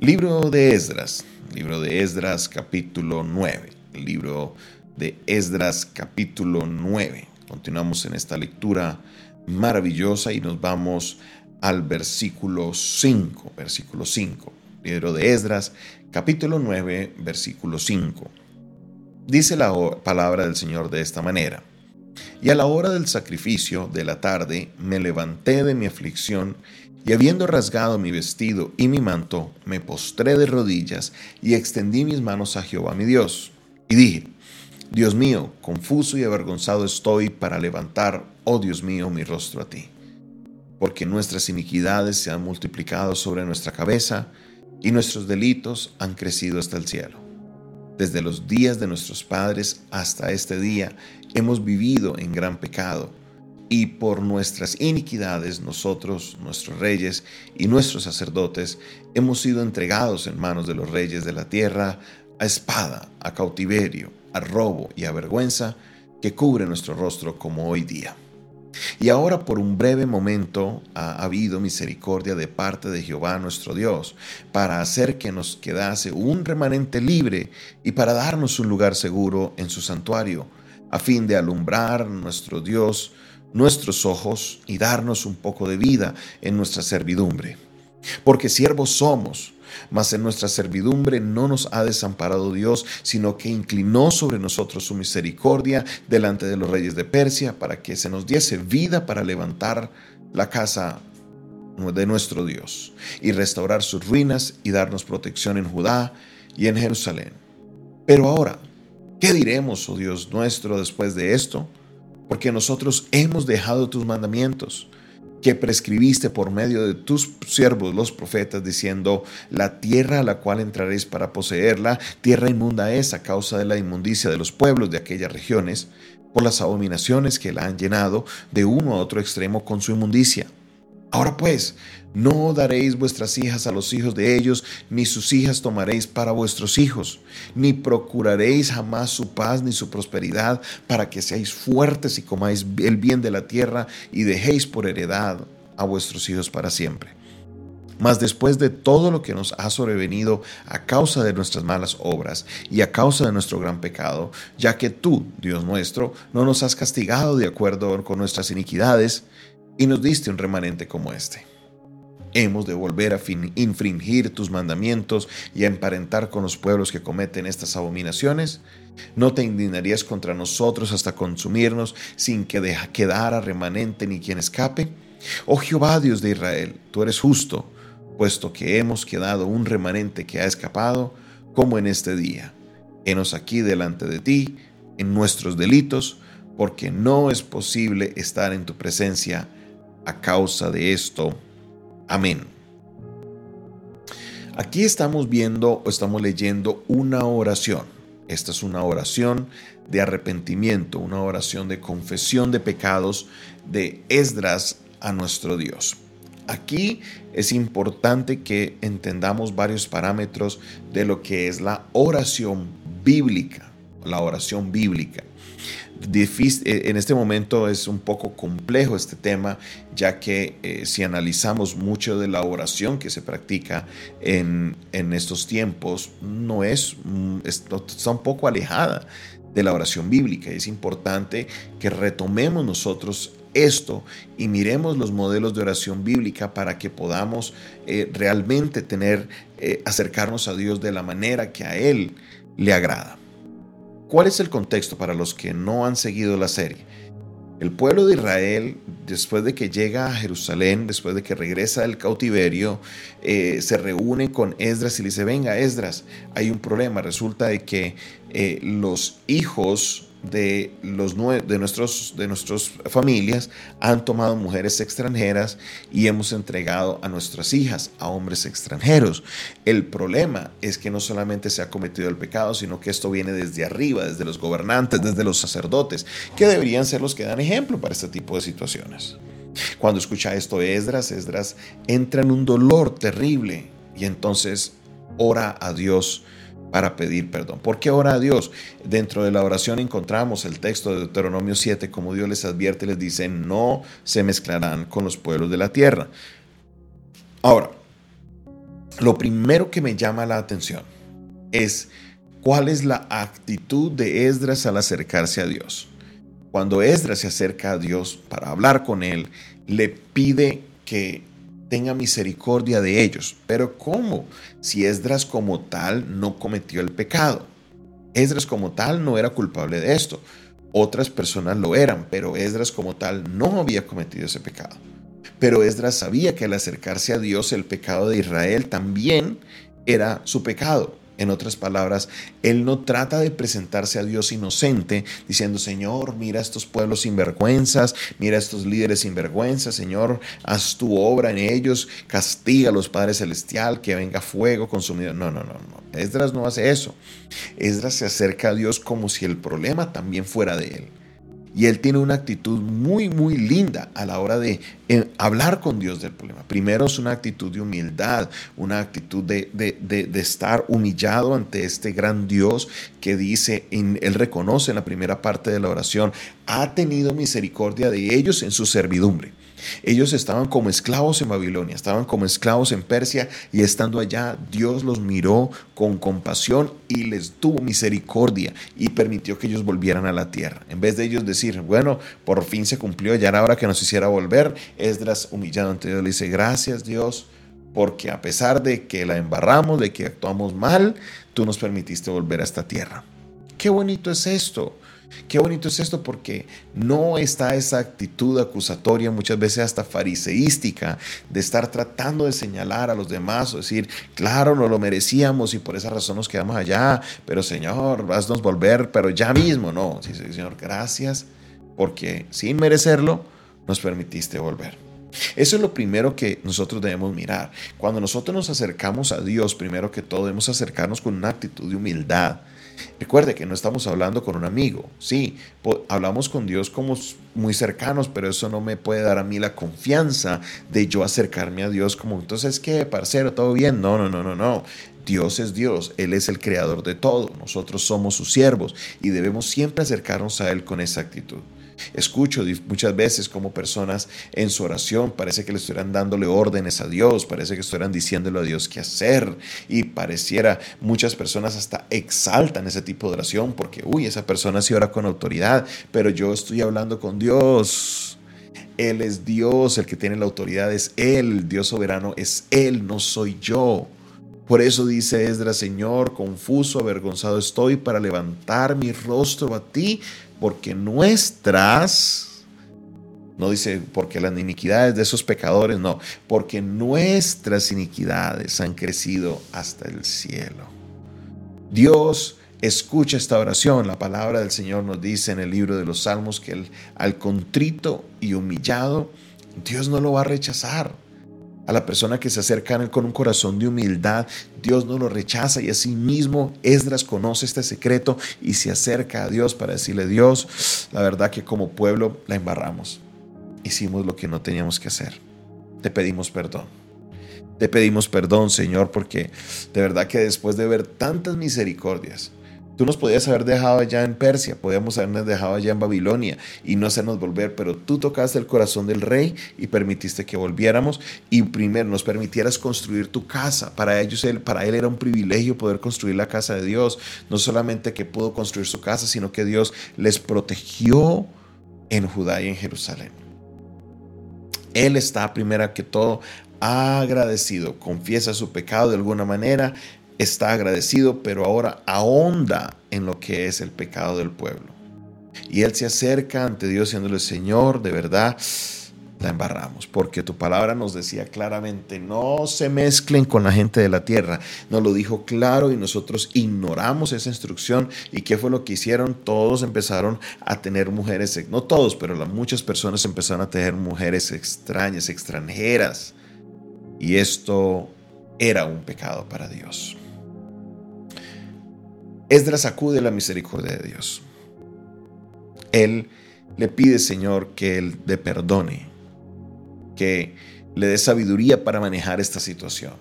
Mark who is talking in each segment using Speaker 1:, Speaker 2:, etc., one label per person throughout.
Speaker 1: Libro de Esdras, libro de Esdras capítulo 9, libro de Esdras capítulo 9. Continuamos en esta lectura maravillosa y nos vamos al versículo 5, versículo 5. Libro de Esdras capítulo 9, versículo 5. Dice la palabra del Señor de esta manera. Y a la hora del sacrificio de la tarde me levanté de mi aflicción y habiendo rasgado mi vestido y mi manto, me postré de rodillas y extendí mis manos a Jehová mi Dios. Y dije, Dios mío, confuso y avergonzado estoy para levantar, oh Dios mío, mi rostro a ti. Porque nuestras iniquidades se han multiplicado sobre nuestra cabeza y nuestros delitos han crecido hasta el cielo. Desde los días de nuestros padres hasta este día hemos vivido en gran pecado y por nuestras iniquidades nosotros, nuestros reyes y nuestros sacerdotes, hemos sido entregados en manos de los reyes de la tierra a espada, a cautiverio, a robo y a vergüenza que cubre nuestro rostro como hoy día. Y ahora por un breve momento ha habido misericordia de parte de Jehová nuestro Dios, para hacer que nos quedase un remanente libre y para darnos un lugar seguro en su santuario, a fin de alumbrar nuestro Dios nuestros ojos y darnos un poco de vida en nuestra servidumbre. Porque siervos somos, mas en nuestra servidumbre no nos ha desamparado Dios, sino que inclinó sobre nosotros su misericordia delante de los reyes de Persia para que se nos diese vida para levantar la casa de nuestro Dios y restaurar sus ruinas y darnos protección en Judá y en Jerusalén. Pero ahora, ¿qué diremos, oh Dios nuestro, después de esto? porque nosotros hemos dejado tus mandamientos que prescribiste por medio de tus siervos los profetas, diciendo, la tierra a la cual entraréis para poseerla, tierra inmunda es a causa de la inmundicia de los pueblos de aquellas regiones, por las abominaciones que la han llenado de uno a otro extremo con su inmundicia. Ahora pues, no daréis vuestras hijas a los hijos de ellos, ni sus hijas tomaréis para vuestros hijos, ni procuraréis jamás su paz ni su prosperidad, para que seáis fuertes y comáis el bien de la tierra y dejéis por heredad a vuestros hijos para siempre. Mas después de todo lo que nos ha sobrevenido a causa de nuestras malas obras y a causa de nuestro gran pecado, ya que tú, Dios nuestro, no nos has castigado de acuerdo con nuestras iniquidades, y nos diste un remanente como este. Hemos de volver a infringir tus mandamientos y a emparentar con los pueblos que cometen estas abominaciones. ¿No te indignarías contra nosotros hasta consumirnos sin que quedara remanente ni quien escape? Oh Jehová Dios de Israel, tú eres justo, puesto que hemos quedado un remanente que ha escapado, como en este día. Henos aquí delante de ti, en nuestros delitos, porque no es posible estar en tu presencia a causa de esto. Amén. Aquí estamos viendo o estamos leyendo una oración. Esta es una oración de arrepentimiento, una oración de confesión de pecados de Esdras a nuestro Dios. Aquí es importante que entendamos varios parámetros de lo que es la oración bíblica, la oración bíblica. Eh, en este momento es un poco complejo este tema, ya que eh, si analizamos mucho de la oración que se practica en, estos tiempos, no es, mm, está un poco alejada de la oración bíblica. Es importante que retomemos nosotros esto y miremos los modelos de oración bíblica para que podamos eh, realmente tener, acercarnos a Dios de la manera que a Él le agrada. ¿Cuál es el contexto para los que no han seguido la serie? El pueblo de Israel, después de que llega a Jerusalén, después de que regresa del cautiverio, eh, se reúne con Esdras y le dice, venga Esdras, hay un problema. Resulta de que eh, los hijos de, los, de, nuestros, de nuestras familias han tomado mujeres extranjeras y hemos entregado a nuestras hijas a hombres extranjeros. El problema es que no solamente se ha cometido el pecado, sino que esto viene desde arriba, desde los gobernantes, desde los sacerdotes, que deberían ser los que dan ejemplo para este tipo de situaciones. Cuando escucha esto Esdras, Esdras entra en un dolor terrible y entonces ora a Dios para pedir perdón. ¿Por qué ora a Dios? Dentro de la oración encontramos el texto de Deuteronomio 7, como Dios les advierte, les dice, no se mezclarán con los pueblos de la tierra. Ahora, lo primero que me llama la atención es cuál es la actitud de Esdras al acercarse a Dios. Cuando Esdras se acerca a Dios para hablar con él, le pide que tenga misericordia de ellos. Pero ¿cómo? Si Esdras como tal no cometió el pecado. Esdras como tal no era culpable de esto. Otras personas lo eran, pero Esdras como tal no había cometido ese pecado. Pero Esdras sabía que al acercarse a Dios el pecado de Israel también era su pecado. En otras palabras, él no trata de presentarse a Dios inocente diciendo, Señor, mira estos pueblos sinvergüenzas, mira estos líderes sinvergüenzas, Señor, haz tu obra en ellos, castiga a los padres celestial, que venga fuego consumido. No, no, no, no. Esdras no hace eso. Esdras se acerca a Dios como si el problema también fuera de él. Y él tiene una actitud muy, muy linda a la hora de eh, hablar con Dios del problema. Primero es una actitud de humildad, una actitud de, de, estar humillado ante este gran Dios que dice, él reconoce en la primera parte de la oración, ha tenido misericordia de ellos en su servidumbre. Ellos estaban como esclavos en Babilonia, estaban como esclavos en Persia y estando allá Dios los miró con compasión y les tuvo misericordia y permitió que ellos volvieran a la tierra. En vez de ellos decir, bueno, por fin se cumplió, ya era hora que nos hiciera volver, Esdras humillado ante Dios le dice, gracias Dios, porque a pesar de que la embarramos, de que actuamos mal, tú nos permitiste volver a esta tierra. Qué bonito es esto. Qué bonito es esto porque no está esa actitud acusatoria, muchas veces hasta fariseística, de estar tratando de señalar a los demás o decir, claro, no lo merecíamos y por esa razón nos quedamos allá, pero Señor, haznos volver, pero ya mismo, no, sí, Señor, gracias porque sin merecerlo nos permitiste volver. Eso es lo primero que nosotros debemos mirar. Cuando nosotros nos acercamos a Dios, primero que todo debemos acercarnos con una actitud de humildad Recuerde que no estamos hablando con un amigo, sí, hablamos con Dios como muy cercanos, pero eso no me puede dar a mí la confianza de yo acercarme a Dios como, entonces, ¿qué, parcero? ¿Todo bien? No, no, no, no, no. Dios es Dios, Él es el creador de todo, nosotros somos sus siervos y debemos siempre acercarnos a Él con esa actitud. Escucho muchas veces como personas en su oración parece que le estuvieran dándole órdenes a Dios, parece que estuvieran diciéndole a Dios qué hacer y pareciera muchas personas hasta exaltan ese tipo de oración porque, uy, esa persona sí ora con autoridad, pero yo estoy hablando con Dios. Él es Dios, el que tiene la autoridad es Él, Dios soberano es Él, no soy yo. Por eso dice Esdras, Señor, confuso, avergonzado estoy para levantar mi rostro a ti porque nuestras, no dice porque las iniquidades de esos pecadores, no, porque nuestras iniquidades han crecido hasta el cielo. Dios escucha esta oración. La palabra del Señor nos dice en el libro de los Salmos que al contrito y humillado, Dios no lo va a rechazar a la persona que se acerca con un corazón de humildad, Dios no lo rechaza y así mismo Esdras conoce este secreto y se acerca a Dios para decirle, Dios, la verdad que como pueblo la embarramos. Hicimos lo que no teníamos que hacer. Te pedimos perdón. Te pedimos perdón, Señor, porque de verdad que después de ver tantas misericordias, Tú nos podías haber dejado allá en Persia, podíamos habernos dejado allá en Babilonia y no hacernos volver, pero tú tocaste el corazón del rey y permitiste que volviéramos y primero nos permitieras construir tu casa. Para ellos, para él era un privilegio poder construir la casa de Dios. No solamente que pudo construir su casa, sino que Dios les protegió en Judá y en Jerusalén. Él está, primero que todo, agradecido, confiesa su pecado de alguna manera, está agradecido, pero ahora ahonda en lo que es el pecado del pueblo. Y él se acerca ante Dios diciéndole, Señor, de verdad, la embarramos, porque tu palabra nos decía claramente, no se mezclen con la gente de la tierra. Nos lo dijo claro y nosotros ignoramos esa instrucción. ¿Y qué fue lo que hicieron? Todos empezaron a tener mujeres, no todos, pero muchas personas empezaron a tener mujeres extrañas, extranjeras. Y esto era un pecado para Dios. Esdras acude a la misericordia de Dios. Él le pide, Señor, que Él le perdone, que le dé sabiduría para manejar esta situación.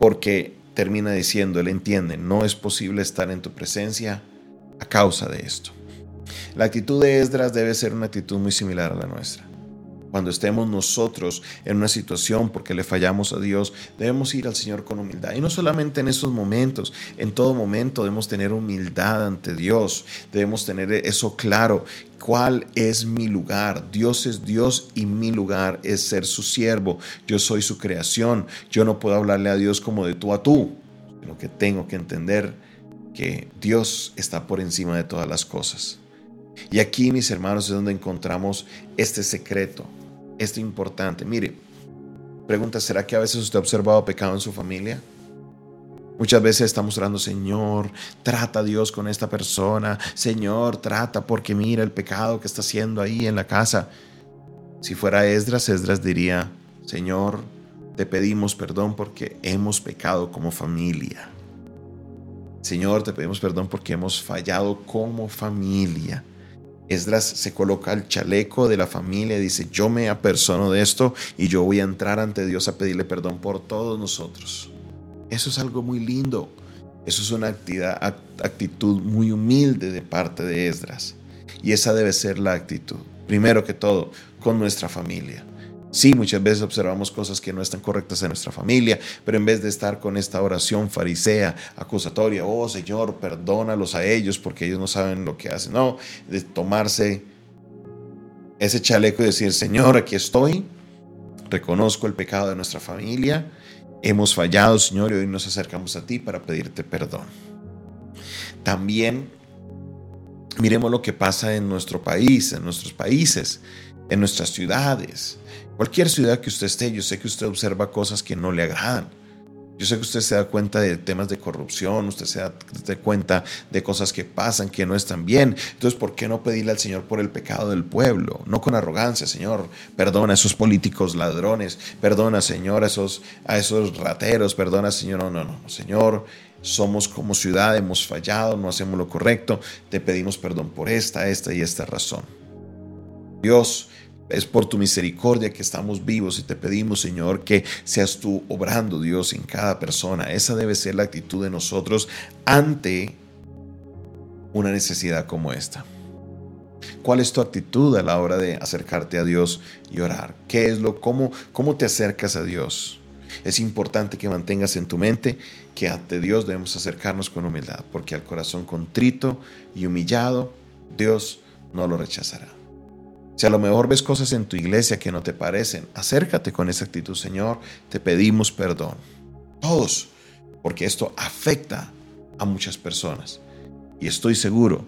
Speaker 1: Porque termina diciendo, Él entiende, no es posible estar en tu presencia a causa de esto. La actitud de Esdras debe ser una actitud muy similar a la nuestra. Cuando estemos nosotros en una situación porque le fallamos a Dios, debemos ir al Señor con humildad. Y no solamente en esos momentos, en todo momento debemos tener humildad ante Dios. Debemos tener eso claro. ¿Cuál es mi lugar? Dios es Dios y mi lugar es ser su siervo. Yo soy su creación. Yo no puedo hablarle a Dios como de tú a tú, sino que tengo que entender que Dios está por encima de todas las cosas. Y aquí, mis hermanos, es donde encontramos este secreto esto importante. Mire, pregunta, ¿será que a veces usted ha observado pecado en su familia? Muchas veces estamos orando, Señor, trata a Dios con esta persona. Señor, trata porque mira el pecado que está haciendo ahí en la casa. Si fuera Esdras, Esdras diría, Señor, te pedimos perdón porque hemos pecado como familia. Señor, te pedimos perdón porque hemos fallado como familia. Esdras se coloca el chaleco de la familia y dice, yo me apersono de esto y yo voy a entrar ante Dios a pedirle perdón por todos nosotros. Eso es algo muy lindo. Eso es una actitud muy humilde de parte de Esdras. Y esa debe ser la actitud. Primero que todo, con nuestra familia. Sí, muchas veces observamos cosas que no están correctas en nuestra familia, pero en vez de estar con esta oración farisea, acusatoria, oh Señor, perdónalos a ellos porque ellos no saben lo que hacen, no, de tomarse ese chaleco y decir, Señor, aquí estoy, reconozco el pecado de nuestra familia, hemos fallado, Señor, y hoy nos acercamos a ti para pedirte perdón. También miremos lo que pasa en nuestro país, en nuestros países, en nuestras ciudades Cualquier ciudad que usted esté, yo sé que usted observa cosas que no le agradan. Yo sé que usted se da cuenta de temas de corrupción, usted se da, cuenta de cosas que pasan que no están bien. Entonces, ¿por qué no pedirle al Señor por el pecado del pueblo? No con arrogancia, Señor. Perdona a esos políticos ladrones, perdona, Señor, a esos, a esos rateros, perdona, Señor. No, no, no, Señor. Somos como ciudad, hemos fallado, no hacemos lo correcto. Te pedimos perdón por esta, esta y esta razón. Dios, es por tu misericordia que estamos vivos y te pedimos, Señor, que seas tú obrando, Dios, en cada persona. Esa debe ser la actitud de nosotros ante una necesidad como esta. ¿Cuál es tu actitud a la hora de acercarte a Dios y orar? ¿Qué es lo cómo cómo te acercas a Dios? Es importante que mantengas en tu mente que ante Dios debemos acercarnos con humildad, porque al corazón contrito y humillado Dios no lo rechazará. Si a lo mejor ves cosas en tu iglesia que no te parecen, acércate con esa actitud, Señor, te pedimos perdón. Todos, porque esto afecta a muchas personas. Y estoy seguro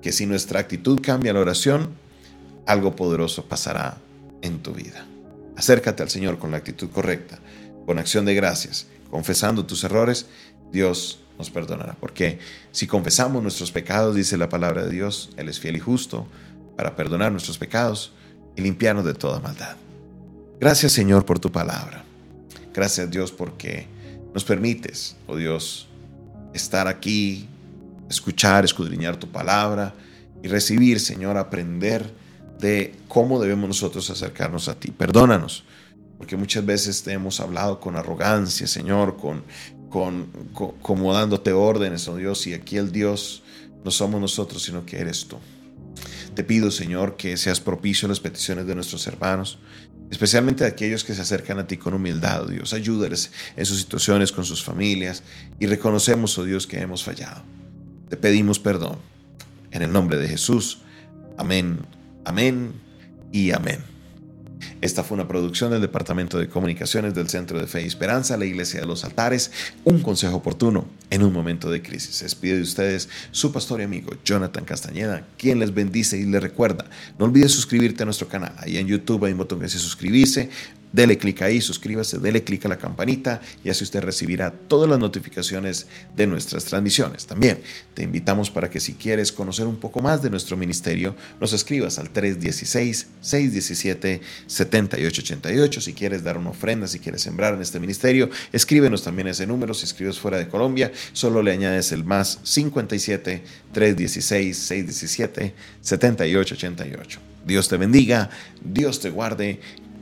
Speaker 1: que si nuestra actitud cambia la oración, algo poderoso pasará en tu vida. Acércate al Señor con la actitud correcta, con acción de gracias, confesando tus errores, Dios nos perdonará. Porque si confesamos nuestros pecados, dice la palabra de Dios, Él es fiel y justo para perdonar nuestros pecados y limpiarnos de toda maldad. Gracias Señor por tu palabra. Gracias Dios porque nos permites, oh Dios, estar aquí, escuchar, escudriñar tu palabra y recibir, Señor, aprender de cómo debemos nosotros acercarnos a ti. Perdónanos, porque muchas veces te hemos hablado con arrogancia, Señor, con, con, como dándote órdenes, oh Dios, y aquí el Dios no somos nosotros, sino que eres tú. Te pido, Señor, que seas propicio a las peticiones de nuestros hermanos, especialmente a aquellos que se acercan a ti con humildad, oh Dios. Ayúdales en sus situaciones con sus familias y reconocemos, oh Dios, que hemos fallado. Te pedimos perdón. En el nombre de Jesús. Amén, amén y amén. Esta fue una producción del Departamento de Comunicaciones del Centro de Fe y Esperanza, la Iglesia de los Altares, un consejo oportuno en un momento de crisis. Se despide de ustedes su pastor y amigo Jonathan Castañeda, quien les bendice y les recuerda, no olvides suscribirte a nuestro canal. Ahí en YouTube hay un botón que dice suscribirse. Dele clic ahí, suscríbase, dele clic a la campanita y así usted recibirá todas las notificaciones de nuestras transmisiones. También te invitamos para que si quieres conocer un poco más de nuestro ministerio, nos escribas al 316-617-7888. Si quieres dar una ofrenda, si quieres sembrar en este ministerio, escríbenos también ese número. Si escribes fuera de Colombia, solo le añades el más 57 316 617 7888. Dios te bendiga, Dios te guarde